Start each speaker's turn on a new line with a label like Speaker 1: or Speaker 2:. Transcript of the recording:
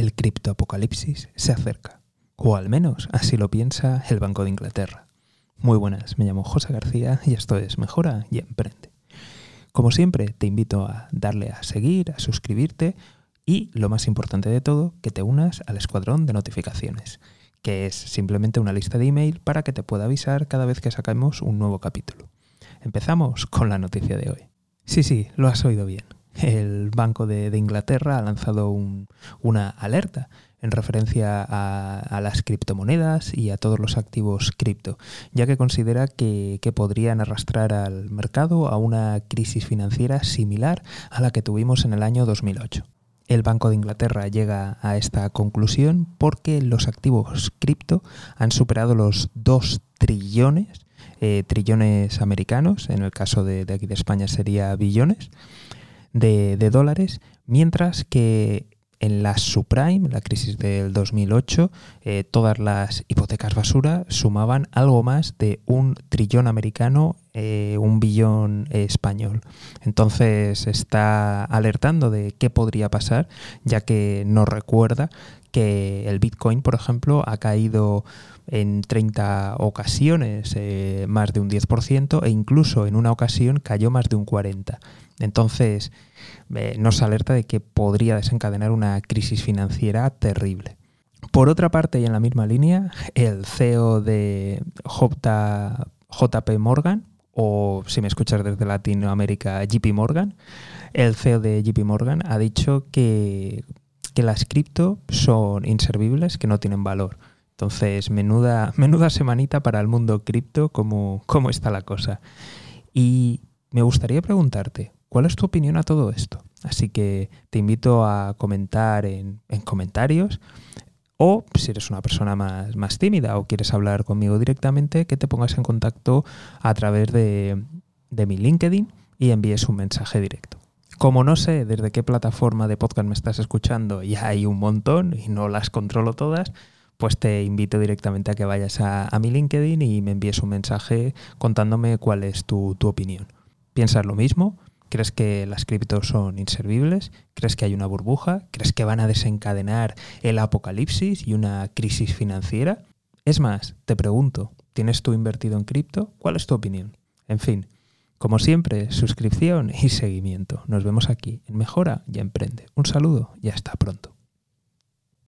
Speaker 1: el criptoapocalipsis se acerca, o al menos así lo piensa el Banco de Inglaterra. Muy buenas, me llamo José García y esto es Mejora y Emprende. Como siempre, te invito a darle a seguir, a suscribirte y, lo más importante de todo, que te unas al escuadrón de notificaciones, que es simplemente una lista de email para que te pueda avisar cada vez que sacamos un nuevo capítulo. Empezamos con la noticia de hoy. Sí, sí, lo has oído bien el Banco de, Inglaterra ha lanzado una alerta en referencia a, las criptomonedas y a todos los activos cripto, ya que considera que, podrían arrastrar al mercado a una crisis financiera similar a la que tuvimos en el año 2008. El Banco de Inglaterra llega a esta conclusión porque los activos cripto han superado los 2 trillones, eh, trillones americanos, en el caso de aquí de España sería billones, de, dólares, mientras que en la subprime, la crisis del 2008, eh, todas las hipotecas basura sumaban algo más de un trillón americano, eh, un billón español. Entonces está alertando de qué podría pasar, ya que nos recuerda que el Bitcoin, por ejemplo, ha caído en 30 ocasiones eh, más de un 10% e incluso en una ocasión cayó más de un 40%. Entonces, eh, nos alerta de que podría desencadenar una crisis financiera terrible. Por otra parte, y en la misma línea, el CEO de JP Morgan, o si me escuchas desde Latinoamérica, JP Morgan, el CEO de JP Morgan ha dicho que, las cripto son inservibles, que no tienen valor. Entonces, menuda, menuda semanita para el mundo cripto, cómo, cómo está la cosa. Y me gustaría preguntarte, ¿Cuál es tu opinión a todo esto? Así que te invito a comentar en, comentarios o si eres una persona más, más, tímida o quieres hablar conmigo directamente, que te pongas en contacto a través de, de mi LinkedIn y envíes un mensaje directo. Como no sé desde qué plataforma de podcast me estás escuchando, ya hay un montón y no las controlo todas, pues te invito directamente a que vayas a, mi LinkedIn y me envíes un mensaje contándome cuál es tu, tu opinión. ¿Piensas lo mismo? ¿Crees que las criptos son inservibles? ¿Crees que hay una burbuja? ¿Crees que van a desencadenar el apocalipsis y una crisis financiera? Es más, te pregunto, ¿tienes tú invertido en cripto? ¿Cuál es tu opinión? En fin, como siempre, suscripción y seguimiento. Nos vemos aquí en Mejora y Emprende. Un saludo y hasta pronto.